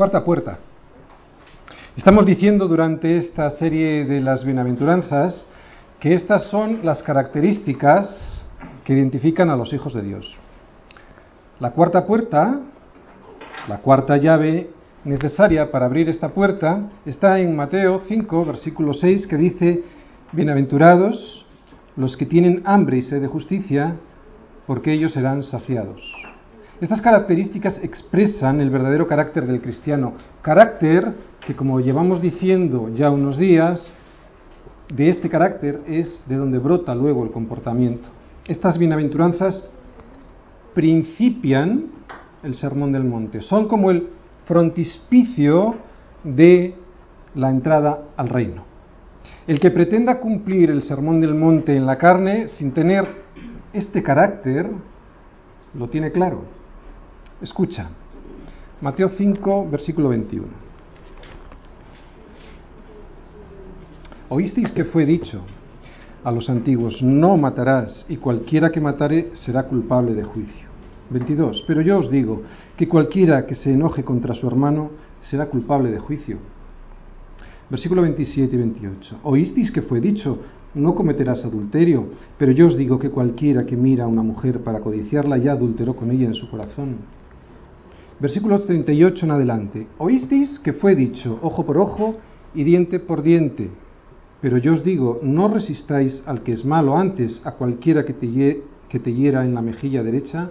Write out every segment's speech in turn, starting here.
Cuarta puerta. Estamos diciendo durante esta serie de las bienaventuranzas que estas son las características que identifican a los hijos de Dios. La cuarta puerta, la cuarta llave necesaria para abrir esta puerta, está en Mateo 5, versículo 6, que dice, Bienaventurados los que tienen hambre y sed de justicia, porque ellos serán saciados. Estas características expresan el verdadero carácter del cristiano, carácter que como llevamos diciendo ya unos días, de este carácter es de donde brota luego el comportamiento. Estas bienaventuranzas principian el sermón del monte, son como el frontispicio de la entrada al reino. El que pretenda cumplir el sermón del monte en la carne sin tener este carácter, lo tiene claro Escucha, Mateo 5, versículo 21. Oísteis que fue dicho a los antiguos, no matarás, y cualquiera que matare será culpable de juicio. 22. Pero yo os digo que cualquiera que se enoje contra su hermano será culpable de juicio. Versículo 27 y 28. Oísteis que fue dicho, no cometerás adulterio, pero yo os digo que cualquiera que mira a una mujer para codiciarla ya adulteró con ella en su corazón versículos 38 en adelante. Oísteis que fue dicho ojo por ojo y diente por diente. Pero yo os digo, no resistáis al que es malo antes, a cualquiera que te, que te hiera en la mejilla derecha,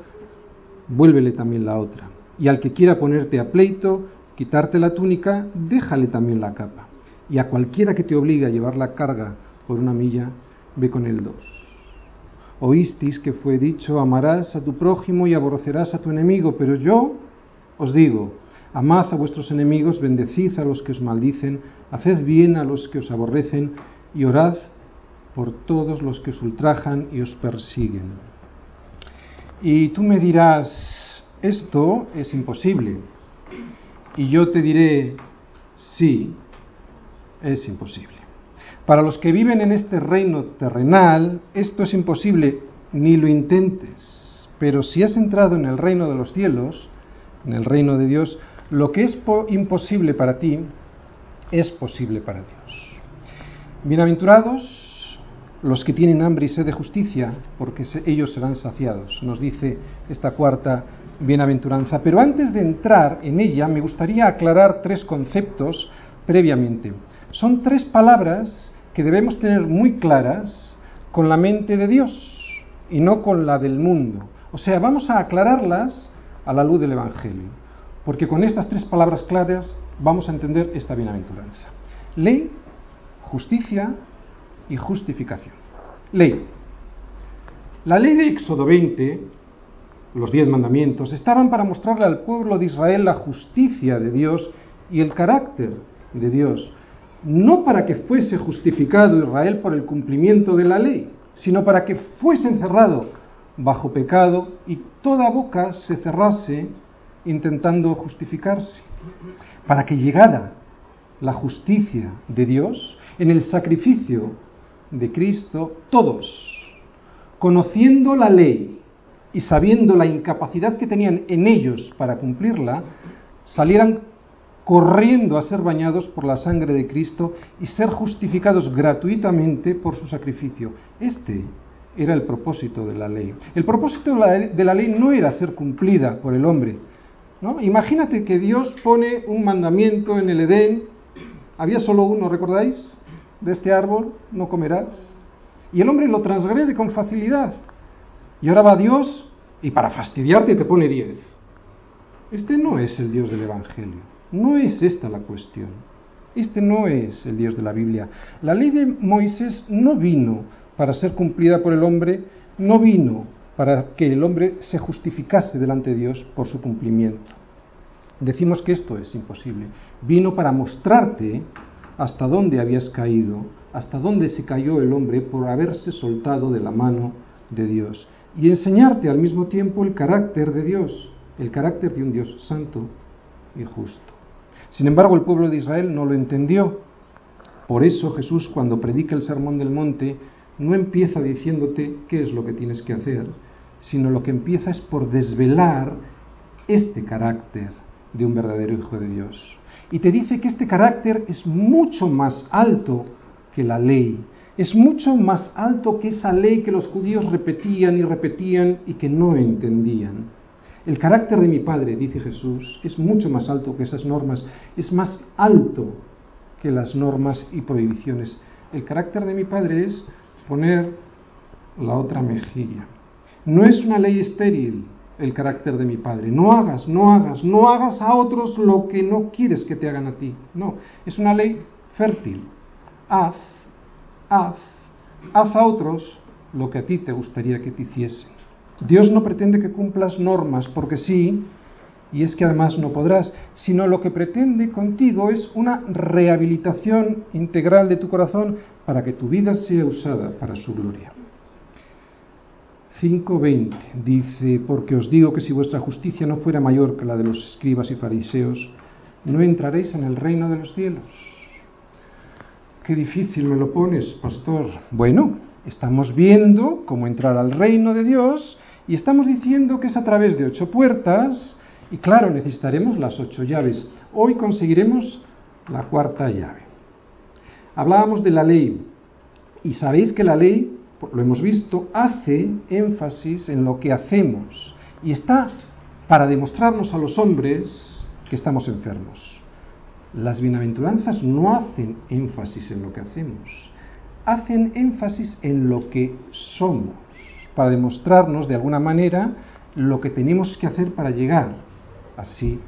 vuélvele también la otra. Y al que quiera ponerte a pleito, quitarte la túnica, déjale también la capa. Y a cualquiera que te obligue a llevar la carga por una milla, ve con él dos. Oísteis que fue dicho, amarás a tu prójimo y aborrecerás a tu enemigo, pero yo os digo, amad a vuestros enemigos, bendecid a los que os maldicen, haced bien a los que os aborrecen y orad por todos los que os ultrajan y os persiguen. Y tú me dirás, esto es imposible. Y yo te diré, sí, es imposible. Para los que viven en este reino terrenal, esto es imposible, ni lo intentes. Pero si has entrado en el reino de los cielos, en el reino de Dios, lo que es imposible para ti es posible para Dios. Bienaventurados los que tienen hambre y sed de justicia, porque ellos serán saciados, nos dice esta cuarta bienaventuranza. Pero antes de entrar en ella, me gustaría aclarar tres conceptos previamente. Son tres palabras que debemos tener muy claras con la mente de Dios y no con la del mundo. O sea, vamos a aclararlas a la luz del Evangelio. Porque con estas tres palabras claras vamos a entender esta bienaventuranza. Ley, justicia y justificación. Ley. La ley de Éxodo 20, los diez mandamientos, estaban para mostrarle al pueblo de Israel la justicia de Dios y el carácter de Dios, no para que fuese justificado Israel por el cumplimiento de la ley, sino para que fuese encerrado bajo pecado y toda boca se cerrase intentando justificarse, para que llegara la justicia de Dios en el sacrificio de Cristo, todos, conociendo la ley y sabiendo la incapacidad que tenían en ellos para cumplirla, salieran corriendo a ser bañados por la sangre de Cristo y ser justificados gratuitamente por su sacrificio. Este era el propósito de la ley. El propósito de la ley no era ser cumplida por el hombre. ¿no? Imagínate que Dios pone un mandamiento en el Edén, había solo uno, ¿recordáis? De este árbol no comerás. Y el hombre lo transgrede con facilidad. Y ahora va Dios y para fastidiarte te pone diez. Este no es el Dios del Evangelio. No es esta la cuestión. Este no es el Dios de la Biblia. La ley de Moisés no vino para ser cumplida por el hombre, no vino para que el hombre se justificase delante de Dios por su cumplimiento. Decimos que esto es imposible. Vino para mostrarte hasta dónde habías caído, hasta dónde se cayó el hombre por haberse soltado de la mano de Dios. Y enseñarte al mismo tiempo el carácter de Dios, el carácter de un Dios santo y justo. Sin embargo, el pueblo de Israel no lo entendió. Por eso Jesús, cuando predica el Sermón del Monte, no empieza diciéndote qué es lo que tienes que hacer, sino lo que empieza es por desvelar este carácter de un verdadero Hijo de Dios. Y te dice que este carácter es mucho más alto que la ley, es mucho más alto que esa ley que los judíos repetían y repetían y que no entendían. El carácter de mi Padre, dice Jesús, es mucho más alto que esas normas, es más alto que las normas y prohibiciones. El carácter de mi Padre es poner la otra mejilla. No es una ley estéril el carácter de mi Padre. No hagas, no hagas, no hagas a otros lo que no quieres que te hagan a ti. No, es una ley fértil. Haz, haz, haz a otros lo que a ti te gustaría que te hiciesen. Dios no pretende que cumplas normas porque sí, y es que además no podrás, sino lo que pretende contigo es una rehabilitación integral de tu corazón para que tu vida sea usada para su gloria. 5.20 dice, porque os digo que si vuestra justicia no fuera mayor que la de los escribas y fariseos, no entraréis en el reino de los cielos. Qué difícil me lo pones, pastor. Bueno, estamos viendo cómo entrar al reino de Dios y estamos diciendo que es a través de ocho puertas y claro, necesitaremos las ocho llaves. Hoy conseguiremos la cuarta llave. Hablábamos de la ley y sabéis que la ley, lo hemos visto, hace énfasis en lo que hacemos y está para demostrarnos a los hombres que estamos enfermos. Las bienaventuranzas no hacen énfasis en lo que hacemos, hacen énfasis en lo que somos, para demostrarnos de alguna manera lo que tenemos que hacer para llegar así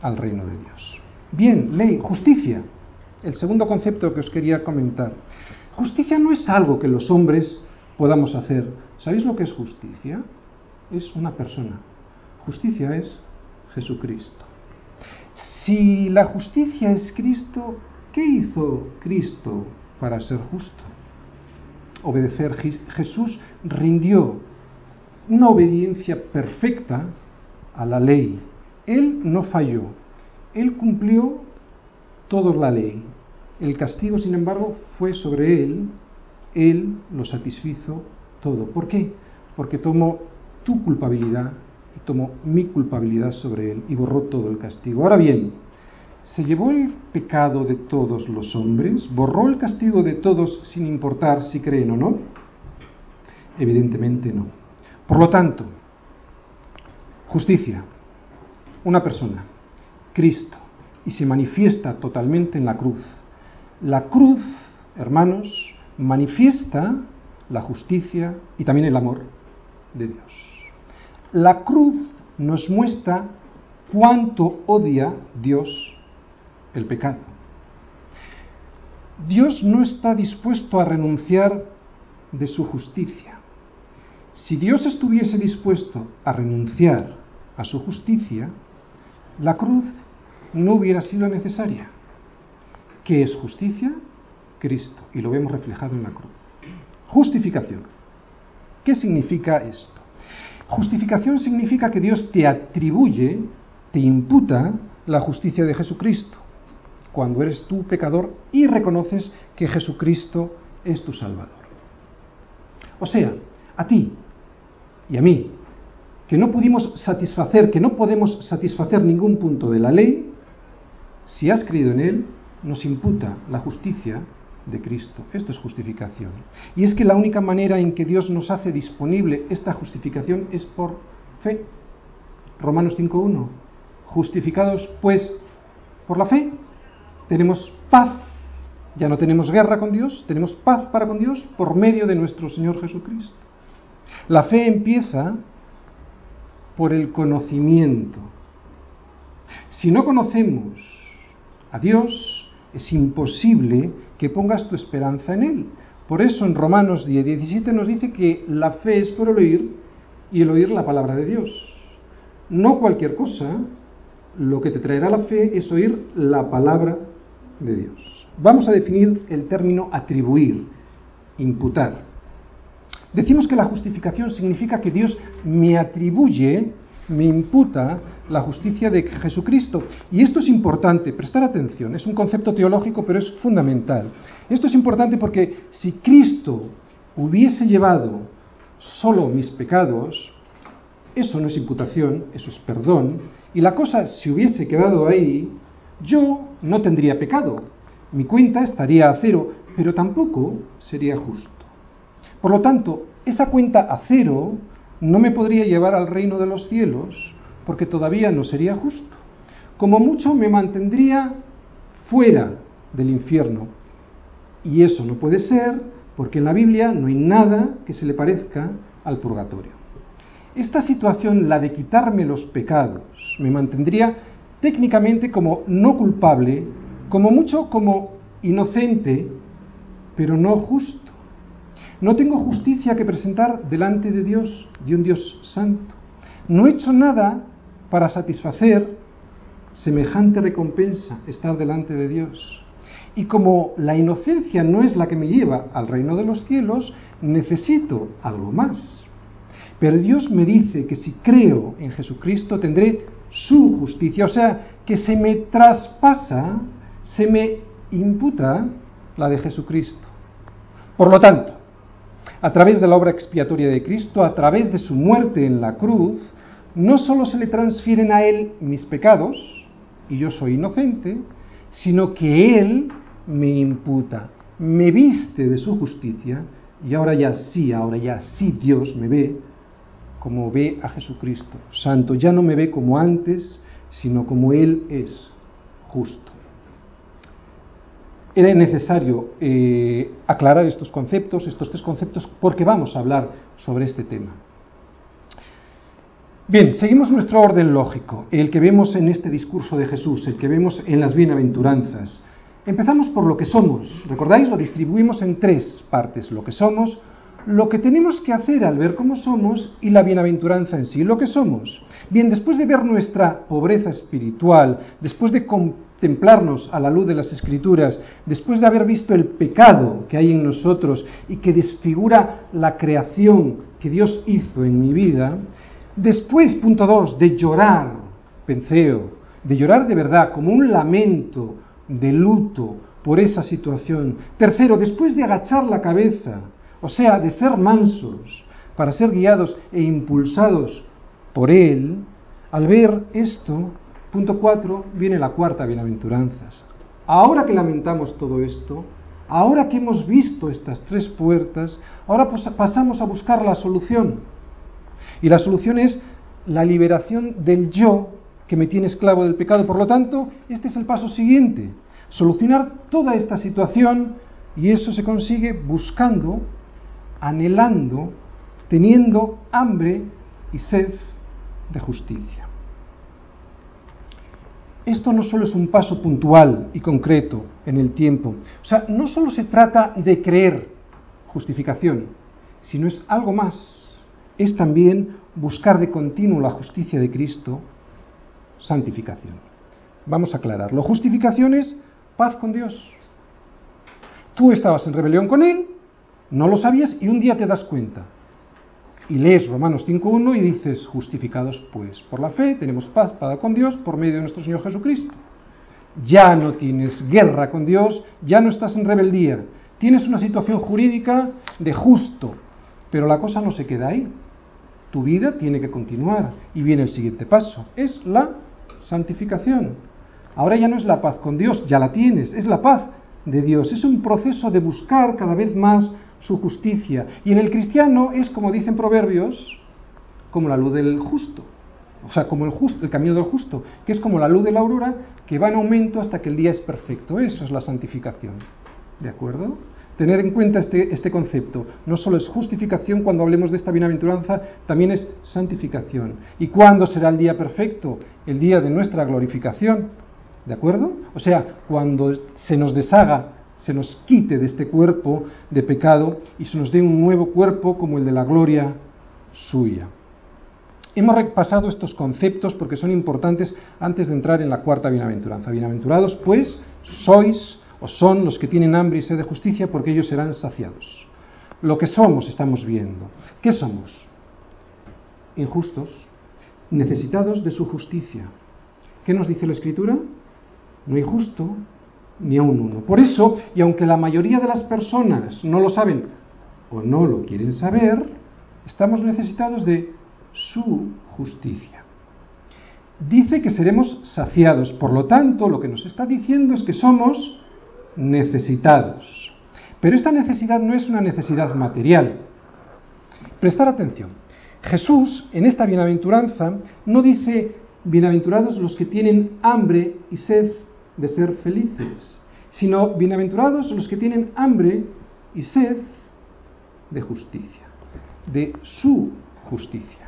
al reino de Dios. Bien, ley, justicia. El segundo concepto que os quería comentar. Justicia no es algo que los hombres podamos hacer. ¿Sabéis lo que es justicia? Es una persona. Justicia es Jesucristo. Si la justicia es Cristo, ¿qué hizo Cristo para ser justo? Obedecer. Jesús rindió una obediencia perfecta a la ley, él no falló, él cumplió toda la ley. El castigo, sin embargo, fue sobre él, él lo satisfizo todo. ¿Por qué? Porque tomó tu culpabilidad y tomó mi culpabilidad sobre él y borró todo el castigo. Ahora bien, ¿se llevó el pecado de todos los hombres? ¿Borró el castigo de todos sin importar si creen o no? Evidentemente no. Por lo tanto, justicia, una persona, Cristo, y se manifiesta totalmente en la cruz. La cruz, hermanos, manifiesta la justicia y también el amor de Dios. La cruz nos muestra cuánto odia Dios el pecado. Dios no está dispuesto a renunciar de su justicia. Si Dios estuviese dispuesto a renunciar a su justicia, la cruz no hubiera sido necesaria. ¿Qué es justicia? Cristo. Y lo vemos reflejado en la cruz. Justificación. ¿Qué significa esto? Justificación significa que Dios te atribuye, te imputa la justicia de Jesucristo, cuando eres tú pecador y reconoces que Jesucristo es tu Salvador. O sea, a ti y a mí, que no pudimos satisfacer, que no podemos satisfacer ningún punto de la ley, si has creído en Él, nos imputa la justicia de Cristo. Esto es justificación. Y es que la única manera en que Dios nos hace disponible esta justificación es por fe. Romanos 5.1. Justificados pues por la fe, tenemos paz. Ya no tenemos guerra con Dios, tenemos paz para con Dios por medio de nuestro Señor Jesucristo. La fe empieza por el conocimiento. Si no conocemos a Dios, es imposible que pongas tu esperanza en Él. Por eso en Romanos 10, 17 nos dice que la fe es por el oír y el oír la palabra de Dios. No cualquier cosa, lo que te traerá la fe es oír la palabra de Dios. Vamos a definir el término atribuir, imputar. Decimos que la justificación significa que Dios me atribuye, me imputa la justicia de Jesucristo. Y esto es importante, prestar atención, es un concepto teológico, pero es fundamental. Esto es importante porque si Cristo hubiese llevado solo mis pecados, eso no es imputación, eso es perdón, y la cosa si hubiese quedado ahí, yo no tendría pecado. Mi cuenta estaría a cero, pero tampoco sería justo. Por lo tanto, esa cuenta a cero no me podría llevar al reino de los cielos, porque todavía no sería justo. Como mucho me mantendría fuera del infierno. Y eso no puede ser porque en la Biblia no hay nada que se le parezca al purgatorio. Esta situación, la de quitarme los pecados, me mantendría técnicamente como no culpable, como mucho como inocente, pero no justo. No tengo justicia que presentar delante de Dios, de un Dios santo. No he hecho nada para satisfacer semejante recompensa, estar delante de Dios. Y como la inocencia no es la que me lleva al reino de los cielos, necesito algo más. Pero Dios me dice que si creo en Jesucristo tendré su justicia, o sea, que se me traspasa, se me imputa la de Jesucristo. Por lo tanto, a través de la obra expiatoria de Cristo, a través de su muerte en la cruz, no solo se le transfieren a Él mis pecados, y yo soy inocente, sino que Él me imputa, me viste de su justicia y ahora ya sí, ahora ya sí Dios me ve como ve a Jesucristo, santo, ya no me ve como antes, sino como Él es, justo. Era necesario eh, aclarar estos conceptos, estos tres conceptos, porque vamos a hablar sobre este tema. Bien, seguimos nuestro orden lógico, el que vemos en este discurso de Jesús, el que vemos en las bienaventuranzas. Empezamos por lo que somos. ¿Recordáis? Lo distribuimos en tres partes. Lo que somos, lo que tenemos que hacer al ver cómo somos y la bienaventuranza en sí, lo que somos. Bien, después de ver nuestra pobreza espiritual, después de contemplarnos a la luz de las escrituras, después de haber visto el pecado que hay en nosotros y que desfigura la creación que Dios hizo en mi vida, después, punto dos, de llorar, penseo, de llorar de verdad como un lamento, de luto por esa situación. Tercero, después de agachar la cabeza, o sea, de ser mansos, para ser guiados e impulsados por Él, al ver esto, punto cuatro, viene la cuarta bienaventuranzas. Ahora que lamentamos todo esto, ahora que hemos visto estas tres puertas, ahora pasamos a buscar la solución. Y la solución es la liberación del yo que me tiene esclavo del pecado. Por lo tanto, este es el paso siguiente. Solucionar toda esta situación y eso se consigue buscando, anhelando, teniendo hambre y sed de justicia. Esto no solo es un paso puntual y concreto en el tiempo, o sea, no solo se trata de creer justificación, sino es algo más, es también buscar de continuo la justicia de Cristo santificación. Vamos a aclararlo. Justificación es paz con Dios. Tú estabas en rebelión con Él, no lo sabías y un día te das cuenta. Y lees Romanos 5.1 y dices, justificados pues por la fe, tenemos paz para con Dios por medio de nuestro Señor Jesucristo. Ya no tienes guerra con Dios, ya no estás en rebeldía. Tienes una situación jurídica de justo, pero la cosa no se queda ahí. Tu vida tiene que continuar y viene el siguiente paso, es la santificación. Ahora ya no es la paz con Dios, ya la tienes, es la paz de Dios. Es un proceso de buscar cada vez más su justicia. Y en el cristiano es, como dicen proverbios, como la luz del justo. O sea, como el, justo, el camino del justo, que es como la luz de la aurora que va en aumento hasta que el día es perfecto. Eso es la santificación. ¿De acuerdo? tener en cuenta este, este, concepto. No solo es justificación cuando hablemos de esta bienaventuranza, también es santificación. ¿Y cuándo será el día perfecto? El día de nuestra glorificación. ¿De acuerdo? O sea, cuando se nos deshaga, se nos quite de este cuerpo de pecado y se nos dé un nuevo cuerpo como el de la gloria suya. Hemos repasado estos conceptos porque son importantes antes de entrar en la cuarta bienaventuranza. Bienaventurados, pues, sois o son los que tienen hambre y sed de justicia porque ellos serán saciados. Lo que somos estamos viendo. ¿Qué somos? Injustos, necesitados de su justicia. ¿Qué nos dice la Escritura? No hay justo ni a un uno. Por eso, y aunque la mayoría de las personas no lo saben o no lo quieren saber, estamos necesitados de su justicia. dice que seremos saciados. Por lo tanto, lo que nos está diciendo es que somos necesitados. Pero esta necesidad no es una necesidad material. Prestar atención. Jesús, en esta bienaventuranza, no dice bienaventurados los que tienen hambre y sed de ser felices, sino bienaventurados los que tienen hambre y sed de justicia, de su justicia.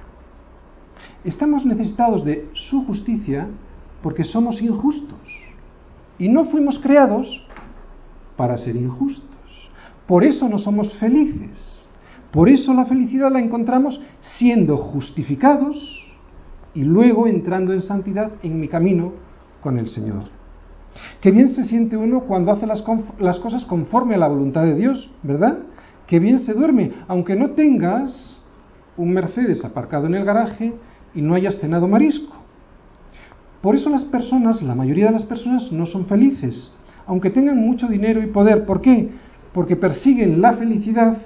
Estamos necesitados de su justicia porque somos injustos y no fuimos creados para ser injustos. Por eso no somos felices. Por eso la felicidad la encontramos siendo justificados y luego entrando en santidad en mi camino con el Señor. Qué bien se siente uno cuando hace las, cosas conforme a la voluntad de Dios, ¿verdad? Qué bien se duerme, aunque no tengas un Mercedes aparcado en el garaje y no hayas cenado marisco. Por eso las personas, la mayoría de las personas no son felices, aunque tengan mucho dinero y poder. ¿Por qué? Porque persiguen la felicidad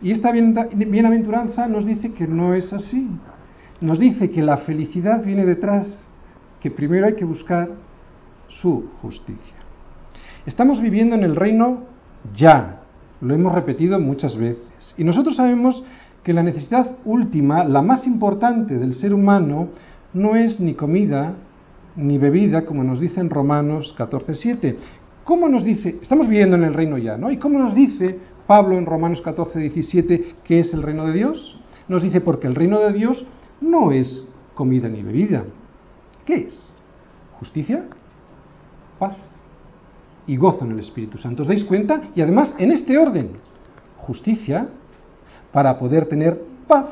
y esta bienaventuranza nos dice que no es así. Nos dice que la felicidad viene detrás, que primero hay que buscar su justicia. Estamos viviendo en el reino ya, lo hemos repetido muchas veces. Y nosotros sabemos que la necesidad última, la más importante del ser humano, no es ni comida ni bebida, como nos dice en Romanos 14.7. ¿Cómo nos dice? Estamos viviendo en el reino ya, ¿no? ¿Y cómo nos dice Pablo en Romanos 14.17 que es el reino de Dios? Nos dice porque el reino de Dios no es comida ni bebida. ¿Qué es? Justicia, paz y gozo en el Espíritu Santo. ¿Os dais cuenta? Y además en este orden. Justicia para poder tener paz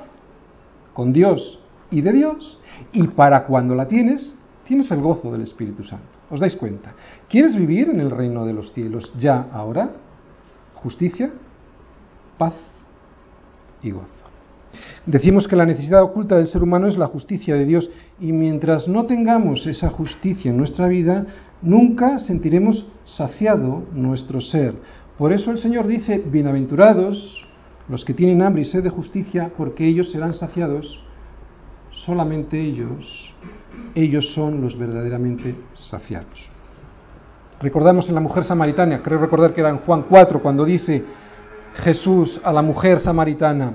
con Dios y de Dios. Y para cuando la tienes, tienes el gozo del Espíritu Santo. ¿Os dais cuenta? ¿Quieres vivir en el reino de los cielos ya ahora? Justicia, paz y gozo. Decimos que la necesidad oculta del ser humano es la justicia de Dios y mientras no tengamos esa justicia en nuestra vida, nunca sentiremos saciado nuestro ser. Por eso el Señor dice, bienaventurados los que tienen hambre y sed de justicia, porque ellos serán saciados. Solamente ellos, ellos son los verdaderamente saciados. Recordamos en la mujer samaritana, creo recordar que era en Juan 4, cuando dice Jesús a la mujer samaritana,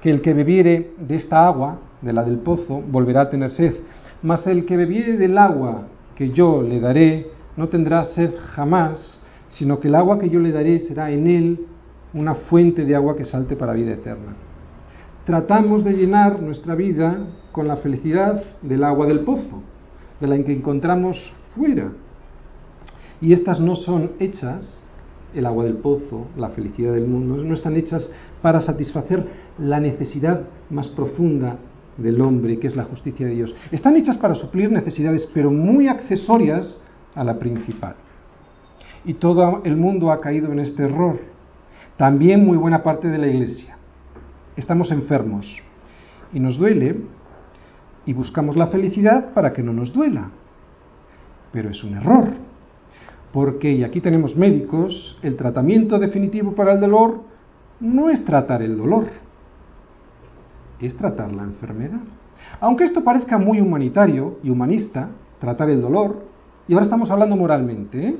que el que bebiere de esta agua, de la del pozo, volverá a tener sed, mas el que bebiere del agua que yo le daré, no tendrá sed jamás, sino que el agua que yo le daré será en él una fuente de agua que salte para vida eterna. Tratamos de llenar nuestra vida con la felicidad del agua del pozo, de la que encontramos fuera. Y estas no son hechas, el agua del pozo, la felicidad del mundo, no están hechas para satisfacer la necesidad más profunda del hombre, que es la justicia de Dios. Están hechas para suplir necesidades, pero muy accesorias a la principal. Y todo el mundo ha caído en este error. También muy buena parte de la iglesia. Estamos enfermos y nos duele y buscamos la felicidad para que no nos duela. Pero es un error. Porque, y aquí tenemos médicos, el tratamiento definitivo para el dolor no es tratar el dolor, es tratar la enfermedad. Aunque esto parezca muy humanitario y humanista, tratar el dolor, y ahora estamos hablando moralmente, ¿eh?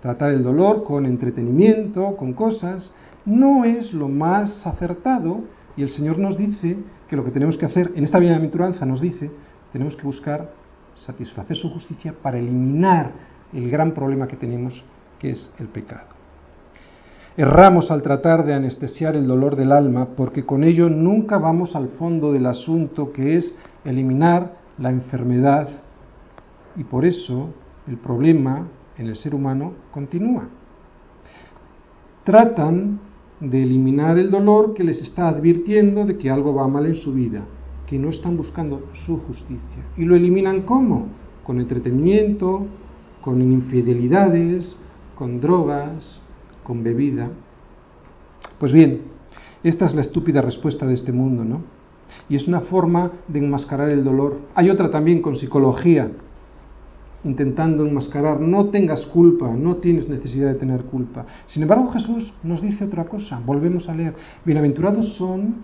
tratar el dolor con entretenimiento, con cosas, no es lo más acertado y el Señor nos dice que lo que tenemos que hacer, en esta bienaventuranza nos dice, tenemos que buscar satisfacer su justicia para eliminar el gran problema que tenemos, que es el pecado. Erramos al tratar de anestesiar el dolor del alma porque con ello nunca vamos al fondo del asunto que es eliminar la enfermedad y por eso el problema en el ser humano continúa. Tratan de eliminar el dolor que les está advirtiendo de que algo va mal en su vida, que no están buscando su justicia. ¿Y lo eliminan cómo? Con entretenimiento, con infidelidades, con drogas, con bebida. Pues bien, esta es la estúpida respuesta de este mundo, ¿no? Y es una forma de enmascarar el dolor. Hay otra también con psicología, intentando enmascarar, no tengas culpa, no tienes necesidad de tener culpa. Sin embargo, Jesús nos dice otra cosa, volvemos a leer, bienaventurados son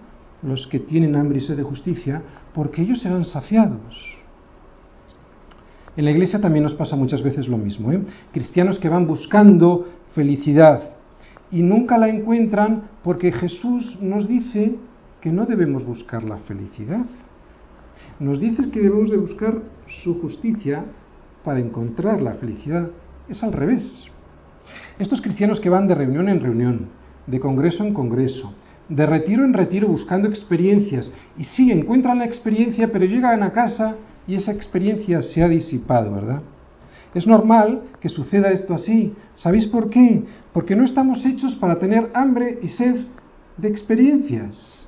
los que tienen hambre y sed de justicia, porque ellos serán saciados. En la iglesia también nos pasa muchas veces lo mismo. ¿eh? Cristianos que van buscando felicidad y nunca la encuentran porque Jesús nos dice que no debemos buscar la felicidad. Nos dice que debemos de buscar su justicia para encontrar la felicidad. Es al revés. Estos cristianos que van de reunión en reunión, de congreso en congreso, de retiro en retiro buscando experiencias, y sí, encuentran la experiencia, pero llegan a casa y esa experiencia se ha disipado, ¿verdad? Es normal que suceda esto así. ¿Sabéis por qué? Porque no estamos hechos para tener hambre y sed de experiencias.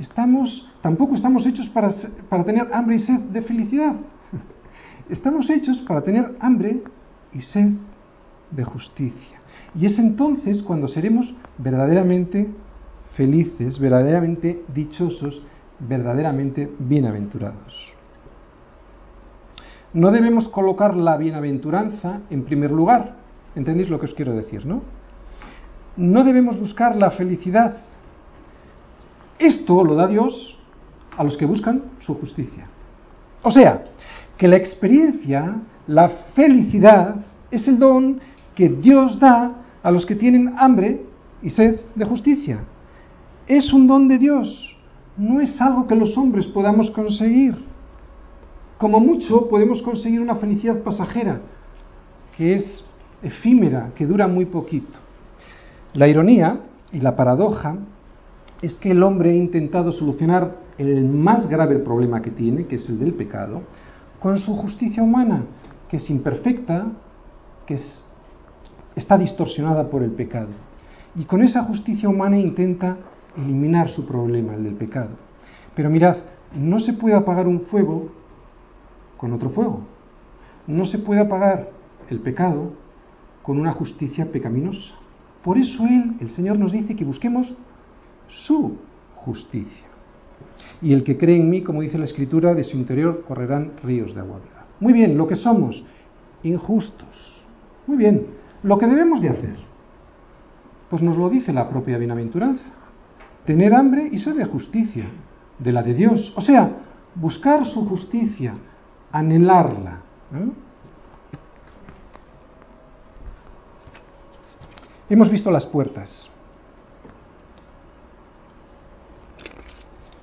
Estamos, tampoco estamos hechos para, para tener hambre y sed de felicidad. Estamos hechos para tener hambre y sed de justicia. Y es entonces cuando seremos verdaderamente felices, verdaderamente dichosos, verdaderamente bienaventurados. No debemos colocar la bienaventuranza en primer lugar. ¿Entendéis lo que os quiero decir, no? No debemos buscar la felicidad. Esto lo da Dios a los que buscan su justicia. O sea, que la experiencia, la felicidad, es el don que Dios da a los que tienen hambre y sed de justicia. Es un don de Dios, no es algo que los hombres podamos conseguir. Como mucho podemos conseguir una felicidad pasajera, que es efímera, que dura muy poquito. La ironía y la paradoja es que el hombre ha intentado solucionar el más grave problema que tiene, que es el del pecado, con su justicia humana, que es imperfecta, que es, está distorsionada por el pecado. Y con esa justicia humana intenta eliminar su problema, el del pecado. Pero mirad, no se puede apagar un fuego con otro fuego. No se puede apagar el pecado con una justicia pecaminosa. Por eso Él, el Señor, nos dice que busquemos su justicia. Y el que cree en mí, como dice la Escritura, de su interior correrán ríos de agua viva. Muy bien, lo que somos, injustos. Muy bien, lo que debemos de hacer, pues nos lo dice la propia bienaventuranza. Tener hambre y sed de justicia, de la de Dios. O sea, buscar su justicia, anhelarla. Hemos visto las puertas.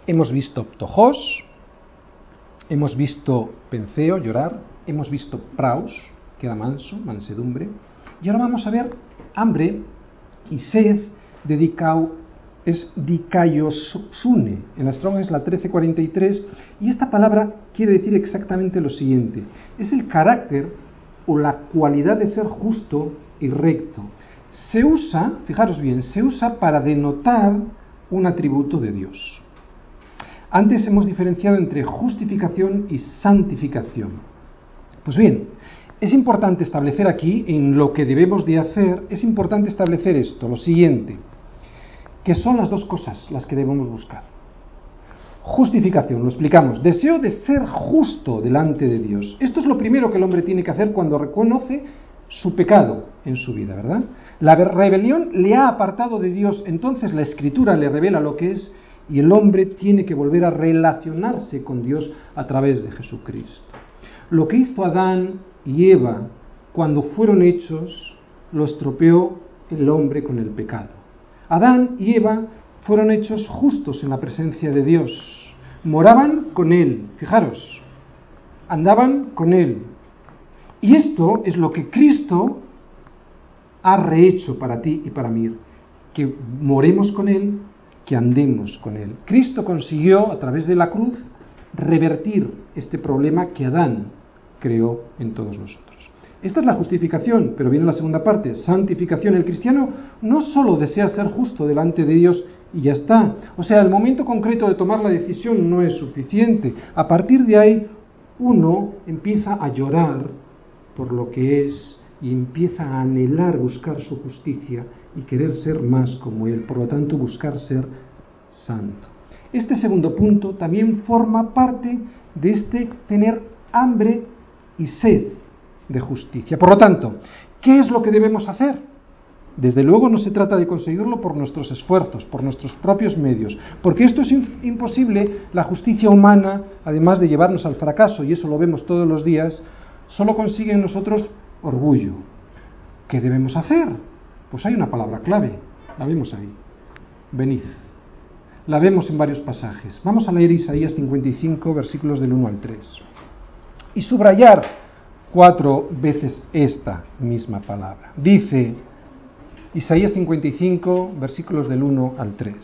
Hemos visto Ptojos, hemos visto Penceo, llorar, hemos visto Praus, que era manso, mansedumbre, y ahora vamos a ver hambre y sed dedicado es dikaiosune. En la Strong es la 1343 y esta palabra quiere decir exactamente lo siguiente. Es el carácter o la cualidad de ser justo y recto. Se usa, fijaros bien, se usa para denotar un atributo de Dios. Antes hemos diferenciado entre justificación y santificación. Pues bien, es importante establecer aquí, en lo que debemos de hacer, es importante establecer esto, lo siguiente que son las dos cosas las que debemos buscar. Justificación, lo explicamos, deseo de ser justo delante de Dios. Esto es lo primero que el hombre tiene que hacer cuando reconoce su pecado en su vida, ¿verdad? La rebelión le ha apartado de Dios, entonces la escritura le revela lo que es y el hombre tiene que volver a relacionarse con Dios a través de Jesucristo. Lo que hizo Adán y Eva cuando fueron hechos lo estropeó el hombre con el pecado. Adán y Eva fueron hechos justos en la presencia de Dios. Moraban con Él, fijaros, andaban con Él. Y esto es lo que Cristo ha rehecho para ti y para mí, que moremos con Él, que andemos con Él. Cristo consiguió, a través de la cruz, revertir este problema que Adán creó en todos nosotros. Esta es la justificación, pero viene la segunda parte, santificación. El cristiano no solo desea ser justo delante de Dios y ya está. O sea, el momento concreto de tomar la decisión no es suficiente. A partir de ahí, uno empieza a llorar por lo que es y empieza a anhelar buscar su justicia y querer ser más como Él. Por lo tanto, buscar ser santo. Este segundo punto también forma parte de este tener hambre y sed de justicia. Por lo tanto, ¿qué es lo que debemos hacer? Desde luego no se trata de conseguirlo por nuestros esfuerzos, por nuestros propios medios, porque esto es imposible, la justicia humana, además de llevarnos al fracaso, y eso lo vemos todos los días, solo consigue en nosotros orgullo. ¿Qué debemos hacer? Pues hay una palabra clave, la vemos ahí. Venid. La vemos en varios pasajes. Vamos a leer Isaías 55, versículos del 1 al 3. Y subrayar cuatro veces esta misma palabra. Dice Isaías 55, versículos del 1 al 3.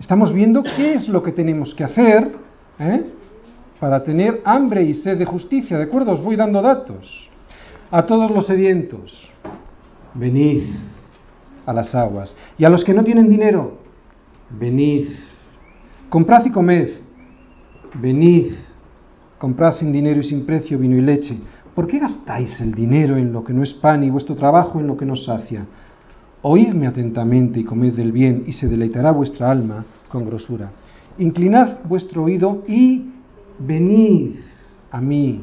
Estamos viendo qué es lo que tenemos que hacer ¿eh? para tener hambre y sed de justicia. ¿De acuerdo? Os voy dando datos. A todos los sedientos, venid a las aguas. Y a los que no tienen dinero, venid. Comprad y comed. Venid. Comprad sin dinero y sin precio vino y leche. ¿Por qué gastáis el dinero en lo que no es pan y vuestro trabajo en lo que no sacia? Oídme atentamente y comed del bien, y se deleitará vuestra alma con grosura. Inclinad vuestro oído y venid a mí.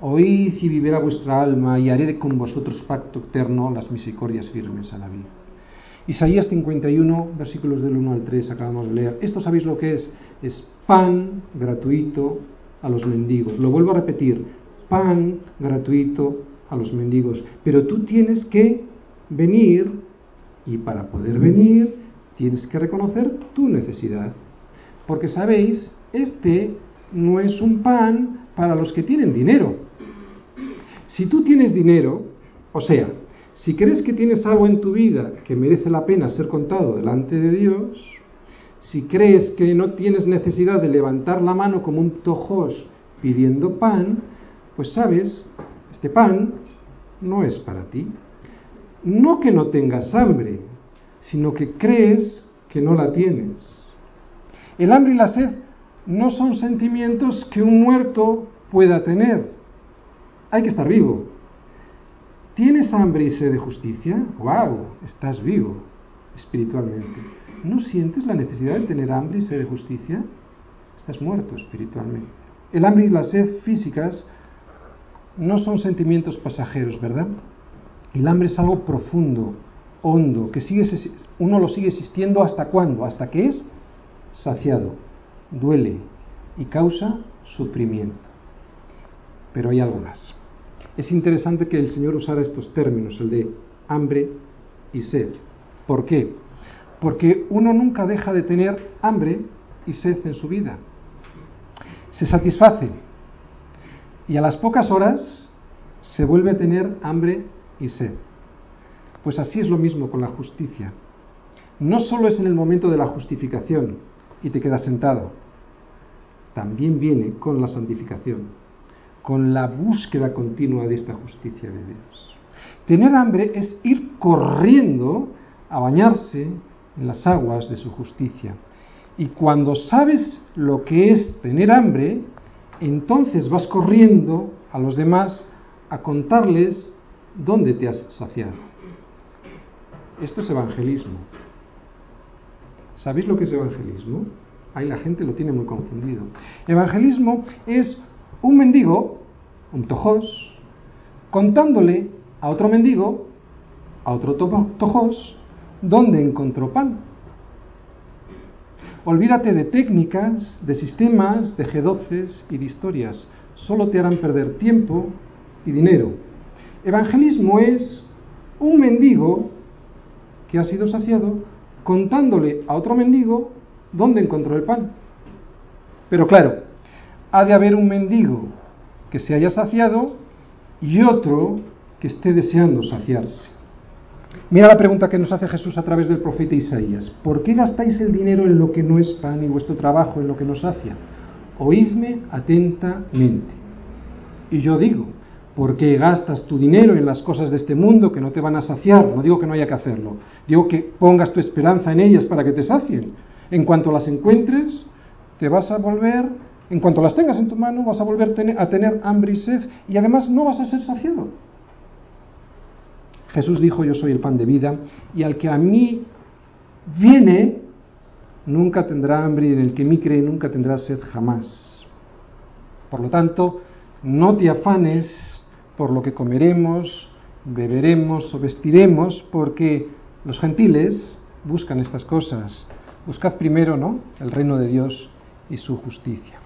Oíd y vivirá vuestra alma, y haré con vosotros pacto eterno, las misericordias firmes a la vida. Isaías 51, versículos del 1 al 3, acabamos de leer. Esto sabéis lo que es. Es pan gratuito a los mendigos. Lo vuelvo a repetir, pan gratuito a los mendigos. Pero tú tienes que venir y para poder venir tienes que reconocer tu necesidad. Porque sabéis, este no es un pan para los que tienen dinero. Si tú tienes dinero, o sea, si crees que tienes algo en tu vida que merece la pena ser contado delante de Dios, si crees que no tienes necesidad de levantar la mano como un tojos pidiendo pan, pues sabes, este pan no es para ti. No que no tengas hambre, sino que crees que no la tienes. El hambre y la sed no son sentimientos que un muerto pueda tener. Hay que estar vivo. ¿Tienes hambre y sed de justicia? ¡Wow! Estás vivo espiritualmente. ¿No sientes la necesidad de tener hambre y sed de justicia? Estás muerto espiritualmente. El hambre y la sed físicas no son sentimientos pasajeros, ¿verdad? El hambre es algo profundo, hondo, que sigue, uno lo sigue existiendo hasta cuándo? Hasta que es saciado, duele y causa sufrimiento. Pero hay algo más. Es interesante que el Señor usara estos términos, el de hambre y sed. ¿Por qué? Porque uno nunca deja de tener hambre y sed en su vida. Se satisface y a las pocas horas se vuelve a tener hambre y sed. Pues así es lo mismo con la justicia. No solo es en el momento de la justificación y te quedas sentado, también viene con la santificación, con la búsqueda continua de esta justicia de Dios. Tener hambre es ir corriendo a bañarse en las aguas de su justicia. Y cuando sabes lo que es tener hambre, entonces vas corriendo a los demás a contarles dónde te has saciado. Esto es evangelismo. ¿Sabéis lo que es evangelismo? Ahí la gente lo tiene muy confundido. Evangelismo es un mendigo, un tojos, contándole a otro mendigo, a otro tojos, dónde encontró pan. Olvídate de técnicas, de sistemas, de G12 y de historias. Solo te harán perder tiempo y dinero. Evangelismo es un mendigo que ha sido saciado contándole a otro mendigo dónde encontró el pan. Pero claro, ha de haber un mendigo que se haya saciado y otro que esté deseando saciarse. Mira la pregunta que nos hace Jesús a través del profeta Isaías. ¿Por qué gastáis el dinero en lo que no es pan y vuestro trabajo en lo que no sacia? Oídme atentamente. Y yo digo, ¿por qué gastas tu dinero en las cosas de este mundo que no te van a saciar? No digo que no haya que hacerlo. Digo que pongas tu esperanza en ellas para que te sacien. En cuanto las encuentres, te vas a volver, en cuanto las tengas en tu mano, vas a volver a tener hambre y sed y además no vas a ser saciado. Jesús dijo, yo soy el pan de vida, y al que a mí viene, nunca tendrá hambre, y en el que mí cree, nunca tendrá sed jamás. Por lo tanto, no te afanes por lo que comeremos, beberemos o vestiremos, porque los gentiles buscan estas cosas. Buscad primero, ¿no?, el reino de Dios y su justicia.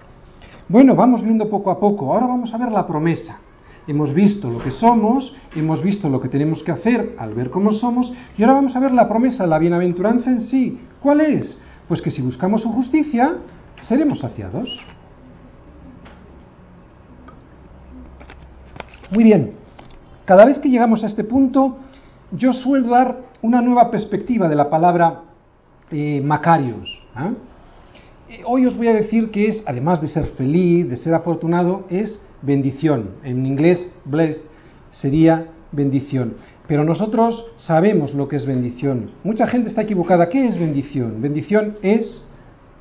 Bueno, vamos viendo poco a poco. Ahora vamos a ver la promesa. Hemos visto lo que somos, hemos visto lo que tenemos que hacer al ver cómo somos, y ahora vamos a ver la promesa, la bienaventuranza en sí. ¿Cuál es? Pues que si buscamos su justicia, seremos saciados. Muy bien, cada vez que llegamos a este punto, yo suelo dar una nueva perspectiva de la palabra eh, Macarios. Eh, hoy os voy a decir que es, además de ser feliz, de ser afortunado, es bendición. En inglés, blessed sería bendición. Pero nosotros sabemos lo que es bendición. Mucha gente está equivocada. ¿Qué es bendición? Bendición es,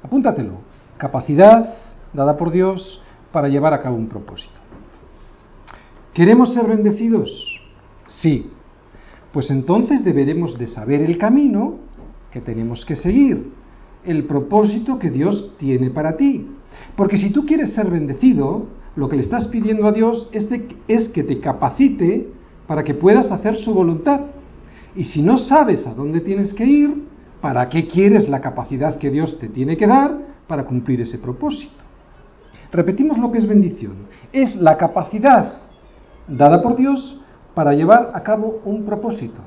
apúntatelo, capacidad dada por Dios para llevar a cabo un propósito. ¿Queremos ser bendecidos? Sí. Pues entonces deberemos de saber el camino que tenemos que seguir, el propósito que Dios tiene para ti. Porque si tú quieres ser bendecido, lo que le estás pidiendo a Dios es, es que te capacite para que puedas hacer su voluntad. Y si no sabes a dónde tienes que ir, ¿para qué quieres la capacidad que Dios te tiene que dar para cumplir ese propósito? Repetimos lo que es bendición. Es la capacidad dada por Dios para llevar a cabo un propósito.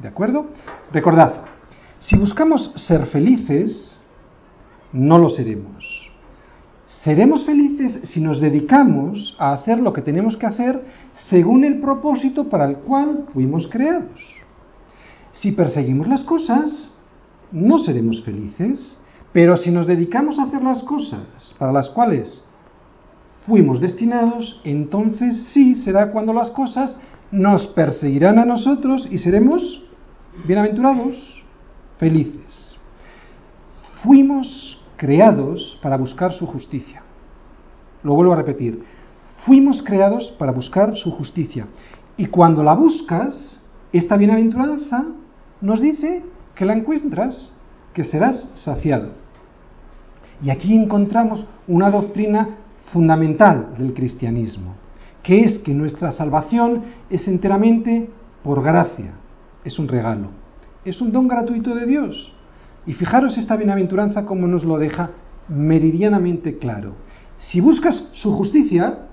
¿De acuerdo? Recordad, si buscamos ser felices, no lo seremos. Seremos felices si nos dedicamos a hacer lo que tenemos que hacer según el propósito para el cual fuimos creados. Si perseguimos las cosas, no seremos felices, pero si nos dedicamos a hacer las cosas para las cuales fuimos destinados, entonces sí será cuando las cosas nos perseguirán a nosotros y seremos bienaventurados, felices. Fuimos creados para buscar su justicia. Lo vuelvo a repetir. Fuimos creados para buscar su justicia. Y cuando la buscas, esta bienaventuranza nos dice que la encuentras, que serás saciado. Y aquí encontramos una doctrina fundamental del cristianismo, que es que nuestra salvación es enteramente por gracia, es un regalo, es un don gratuito de Dios. Y fijaros esta bienaventuranza como nos lo deja meridianamente claro. Si buscas su justicia,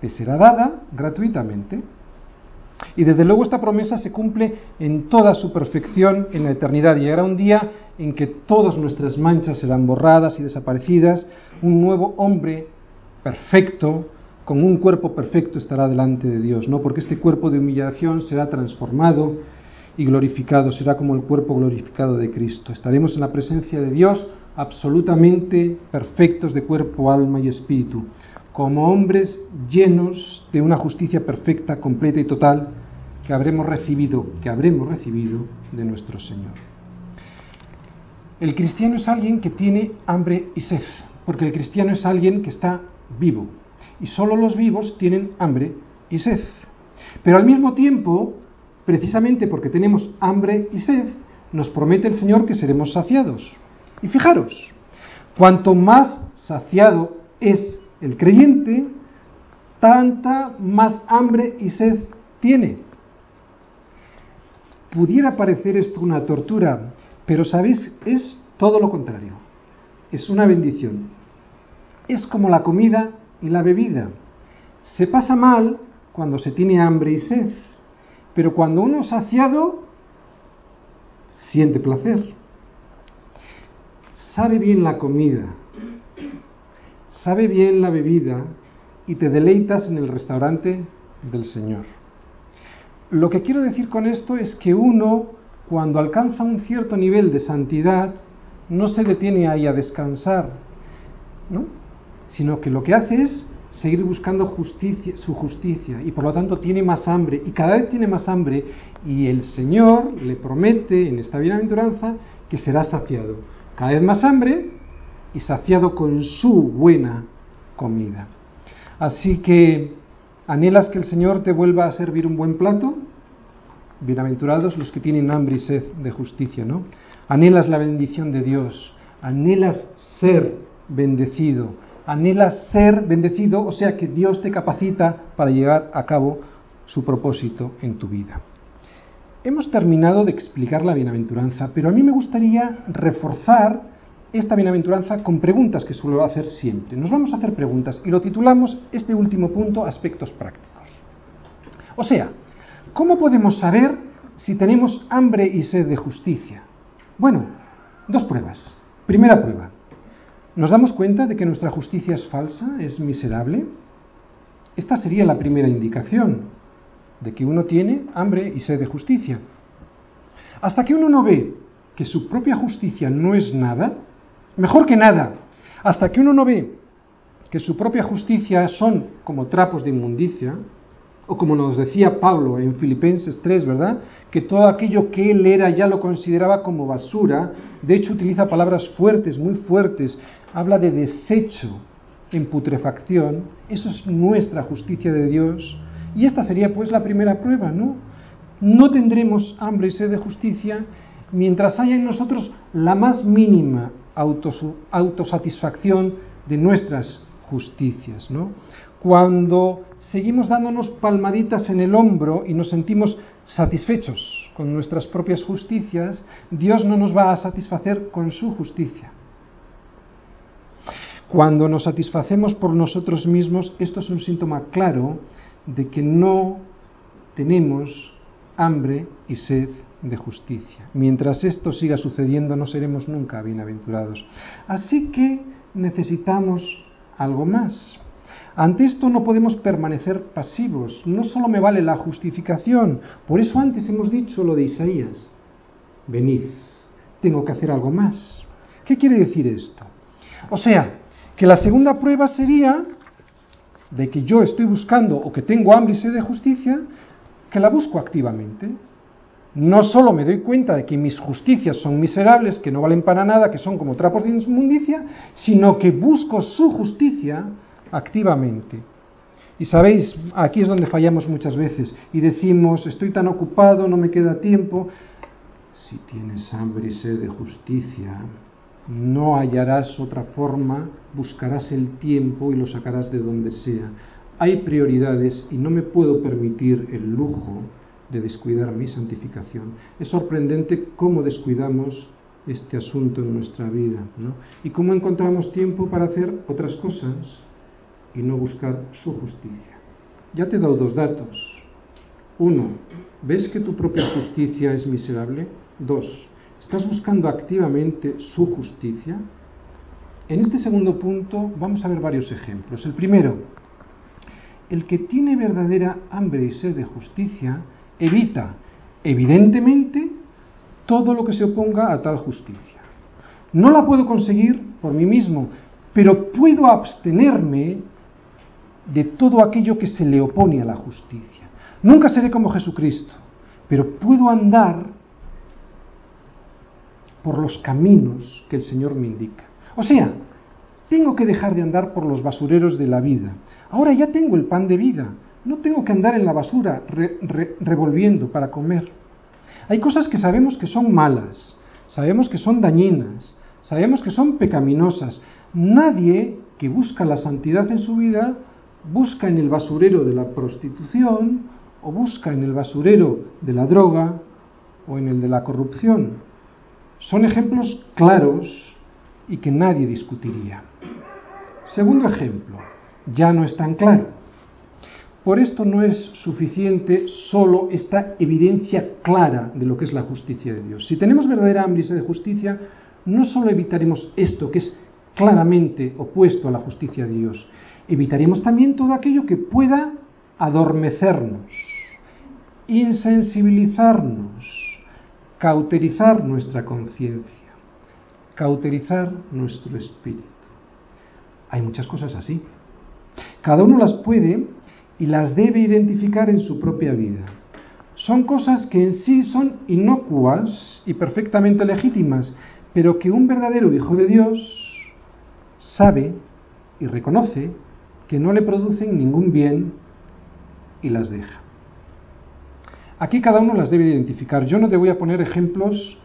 te será dada gratuitamente. Y desde luego esta promesa se cumple en toda su perfección en la eternidad. Llegará un día en que todas nuestras manchas serán borradas y desaparecidas, un nuevo hombre perfecto, con un cuerpo perfecto estará delante de Dios, ¿no? Porque este cuerpo de humillación será transformado y glorificado, será como el cuerpo glorificado de Cristo. Estaremos en la presencia de Dios absolutamente perfectos de cuerpo, alma y espíritu, como hombres llenos de una justicia perfecta, completa y total que habremos recibido, que habremos recibido de nuestro Señor. El cristiano es alguien que tiene hambre y sed, porque el cristiano es alguien que está vivo, y solo los vivos tienen hambre y sed. Pero al mismo tiempo, precisamente porque tenemos hambre y sed, nos promete el Señor que seremos saciados. Y fijaros, cuanto más saciado es el creyente, tanta más hambre y sed tiene. Pudiera parecer esto una tortura, pero sabéis, es todo lo contrario. Es una bendición. Es como la comida y la bebida. Se pasa mal cuando se tiene hambre y sed, pero cuando uno es saciado, siente placer. Sabe bien la comida, sabe bien la bebida y te deleitas en el restaurante del Señor. Lo que quiero decir con esto es que uno, cuando alcanza un cierto nivel de santidad, no se detiene ahí a descansar, ¿no? sino que lo que hace es seguir buscando justicia, su justicia y por lo tanto tiene más hambre y cada vez tiene más hambre y el Señor le promete en esta bienaventuranza que será saciado. Cada vez más hambre y saciado con su buena comida. Así que, ¿anhelas que el Señor te vuelva a servir un buen plato? Bienaventurados los que tienen hambre y sed de justicia, ¿no? Anhelas la bendición de Dios, anhelas ser bendecido, anhelas ser bendecido, o sea que Dios te capacita para llevar a cabo su propósito en tu vida. Hemos terminado de explicar la bienaventuranza, pero a mí me gustaría reforzar esta bienaventuranza con preguntas que suelo hacer siempre. Nos vamos a hacer preguntas y lo titulamos este último punto aspectos prácticos. O sea, ¿cómo podemos saber si tenemos hambre y sed de justicia? Bueno, dos pruebas. Primera prueba. ¿Nos damos cuenta de que nuestra justicia es falsa, es miserable? Esta sería la primera indicación de que uno tiene hambre y sed de justicia. Hasta que uno no ve que su propia justicia no es nada, mejor que nada, hasta que uno no ve que su propia justicia son como trapos de inmundicia, o como nos decía Pablo en Filipenses 3, ¿verdad? Que todo aquello que él era ya lo consideraba como basura, de hecho utiliza palabras fuertes, muy fuertes, habla de desecho en putrefacción, eso es nuestra justicia de Dios, y esta sería pues la primera prueba, ¿no? No tendremos hambre y sed de justicia mientras haya en nosotros la más mínima autosatisfacción de nuestras justicias, ¿no? Cuando seguimos dándonos palmaditas en el hombro y nos sentimos satisfechos con nuestras propias justicias, Dios no nos va a satisfacer con su justicia. Cuando nos satisfacemos por nosotros mismos, esto es un síntoma claro de que no tenemos hambre y sed de justicia. Mientras esto siga sucediendo no seremos nunca bienaventurados. Así que necesitamos algo más. Ante esto no podemos permanecer pasivos. No solo me vale la justificación. Por eso antes hemos dicho lo de Isaías. Venid, tengo que hacer algo más. ¿Qué quiere decir esto? O sea, que la segunda prueba sería de que yo estoy buscando o que tengo hambre y sed de justicia, que la busco activamente. No solo me doy cuenta de que mis justicias son miserables, que no valen para nada, que son como trapos de inmundicia, sino que busco su justicia activamente. Y sabéis, aquí es donde fallamos muchas veces y decimos, estoy tan ocupado, no me queda tiempo. Si tienes hambre y sed de justicia, no hallarás otra forma, buscarás el tiempo y lo sacarás de donde sea. Hay prioridades y no me puedo permitir el lujo de descuidar mi santificación. Es sorprendente cómo descuidamos este asunto en nuestra vida ¿no? y cómo encontramos tiempo para hacer otras cosas y no buscar su justicia. Ya te he dado dos datos. Uno, ¿ves que tu propia justicia es miserable? Dos, ¿estás buscando activamente su justicia? En este segundo punto vamos a ver varios ejemplos. El primero, el que tiene verdadera hambre y sed de justicia evita, evidentemente, todo lo que se oponga a tal justicia. No la puedo conseguir por mí mismo, pero puedo abstenerme de todo aquello que se le opone a la justicia. Nunca seré como Jesucristo, pero puedo andar por los caminos que el Señor me indica. O sea, tengo que dejar de andar por los basureros de la vida. Ahora ya tengo el pan de vida. No tengo que andar en la basura revolviendo para comer. Hay cosas que sabemos que son malas, sabemos que son dañinas, sabemos que son pecaminosas. Nadie que busca la santidad en su vida busca en el basurero de la prostitución o busca en el basurero de la droga o en el de la corrupción. Son ejemplos claros y que nadie discutiría. Segundo ejemplo, ya no es tan claro. Por esto no es suficiente solo esta evidencia clara de lo que es la justicia de Dios. Si tenemos verdadera hambre de justicia, no solo evitaremos esto que es claramente opuesto a la justicia de Dios, evitaremos también todo aquello que pueda adormecernos, insensibilizarnos, cauterizar nuestra conciencia, cauterizar nuestro espíritu. Hay muchas cosas así. Cada uno las puede y las debe identificar en su propia vida. Son cosas que en sí son inocuas y perfectamente legítimas, pero que un verdadero Hijo de Dios sabe y reconoce que no le producen ningún bien y las deja. Aquí cada uno las debe identificar. Yo no te voy a poner ejemplos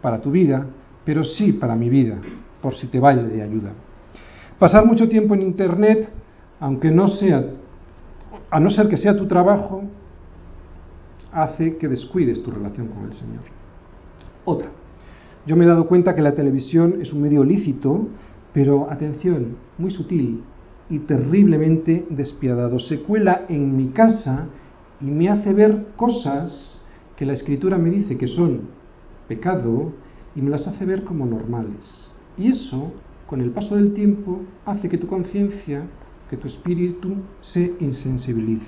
para tu vida, pero sí para mi vida, por si te vale de ayuda. Pasar mucho tiempo en Internet, aunque no sea a no ser que sea tu trabajo, hace que descuides tu relación con el Señor. Otra, Yo me he dado cuenta que la televisión es un medio lícito, pero atención, muy sutil y terriblemente despiadado. Se cuela en mi casa y me hace ver cosas que la escritura me dice que son pecado y me las hace ver como normales. Y eso, con el paso del tiempo, hace que tu conciencia, que tu espíritu se insensibilice.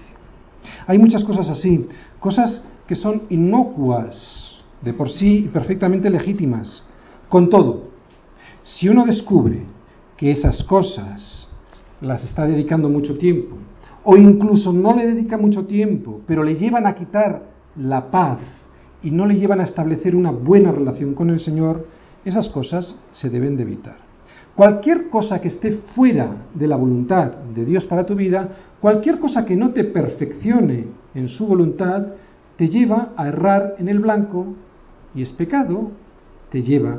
Hay muchas cosas así, cosas que son inocuas de por sí y perfectamente legítimas. Con todo, si uno descubre que esas cosas las está dedicando mucho tiempo, o incluso no le dedica mucho tiempo, pero le llevan a quitar la paz y no le llevan a establecer una buena relación con el Señor, esas cosas se deben de evitar. Cualquier cosa que esté fuera de la voluntad de Dios para tu vida, cualquier cosa que no te perfeccione en su voluntad, te lleva a errar en el blanco y es pecado, te lleva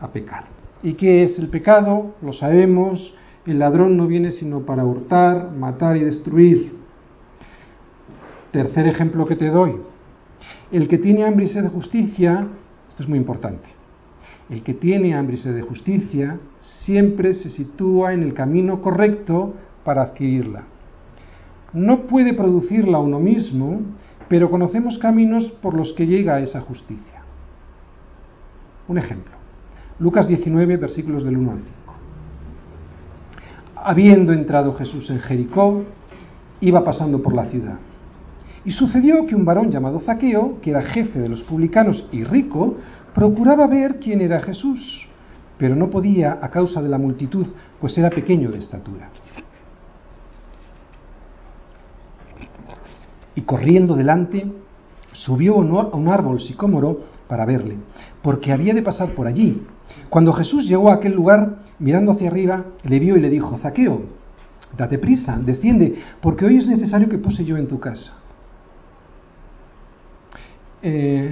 a pecar. ¿Y qué es el pecado? Lo sabemos, el ladrón no viene sino para hurtar, matar y destruir. Tercer ejemplo que te doy, el que tiene hambre y sed de justicia, esto es muy importante, el que tiene hambre y sed de justicia siempre se sitúa en el camino correcto para adquirirla. No puede producirla uno mismo, pero conocemos caminos por los que llega a esa justicia. Un ejemplo, Lucas 19, versículos del 1 al 5. Habiendo entrado Jesús en Jericó, iba pasando por la ciudad. Y sucedió que un varón llamado Zaqueo, que era jefe de los publicanos y rico, procuraba ver quién era Jesús, pero no podía a causa de la multitud, pues era pequeño de estatura. Y corriendo delante, subió a un árbol sicómoro para verle, porque había de pasar por allí. Cuando Jesús llegó a aquel lugar, mirando hacia arriba, le vio y le dijo, Zaqueo, date prisa, desciende, porque hoy es necesario que pose yo en tu casa. Eh,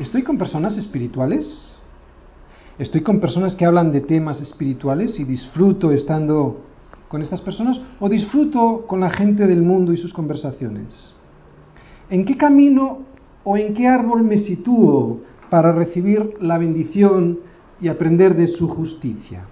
¿Estoy con personas espirituales? ¿Estoy con personas que hablan de temas espirituales y disfruto estando con estas personas? ¿O disfruto con la gente del mundo y sus conversaciones? ¿En qué camino o en qué árbol me sitúo para recibir la bendición y aprender de su justicia?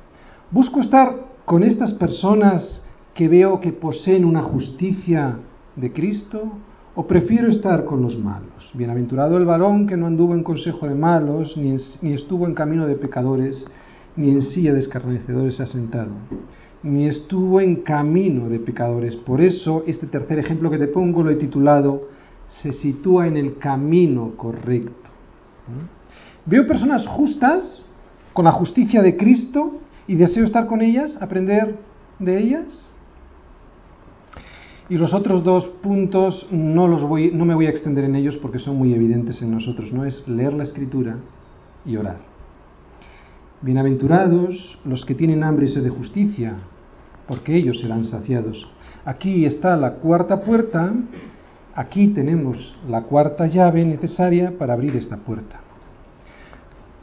¿Busco estar con estas personas que veo que poseen una justicia de Cristo? ¿O prefiero estar con los malos? Bienaventurado el varón que no anduvo en consejo de malos, ni, ni estuvo en camino de pecadores, ni en silla de escarnecedores asentado, ni estuvo en camino de pecadores. Por eso, este tercer ejemplo que te pongo lo he titulado Se sitúa en el camino correcto. ¿Mm? Veo personas justas, con la justicia de Cristo, y deseo estar con ellas, aprender de ellas. Y los otros dos puntos no, los voy, no me voy a extender en ellos porque son muy evidentes en nosotros, no es leer la escritura y orar. Bienaventurados los que tienen hambre y sed de justicia, porque ellos serán saciados. Aquí está la cuarta puerta, aquí tenemos la cuarta llave necesaria para abrir esta puerta.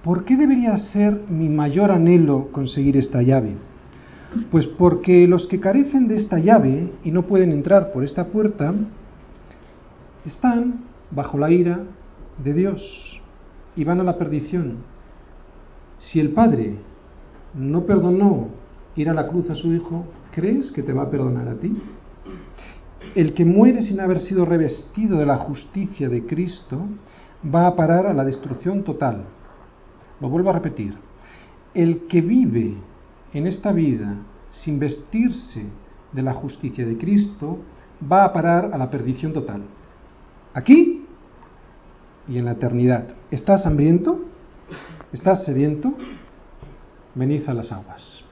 ¿Por qué debería ser mi mayor anhelo conseguir esta llave? Pues porque los que carecen de esta llave y no pueden entrar por esta puerta, están bajo la ira de Dios y van a la perdición. Si el Padre no perdonó ir a la cruz a su Hijo, ¿crees que te va a perdonar a ti? El que muere sin haber sido revestido de la justicia de Cristo va a parar a la destrucción total. Lo vuelvo a repetir. El que vive en esta vida sin vestirse de la justicia de Cristo, va a parar a la perdición total. Aquí y en la eternidad. ¿Estás hambriento? ¿Estás sediento? Venid a las aguas.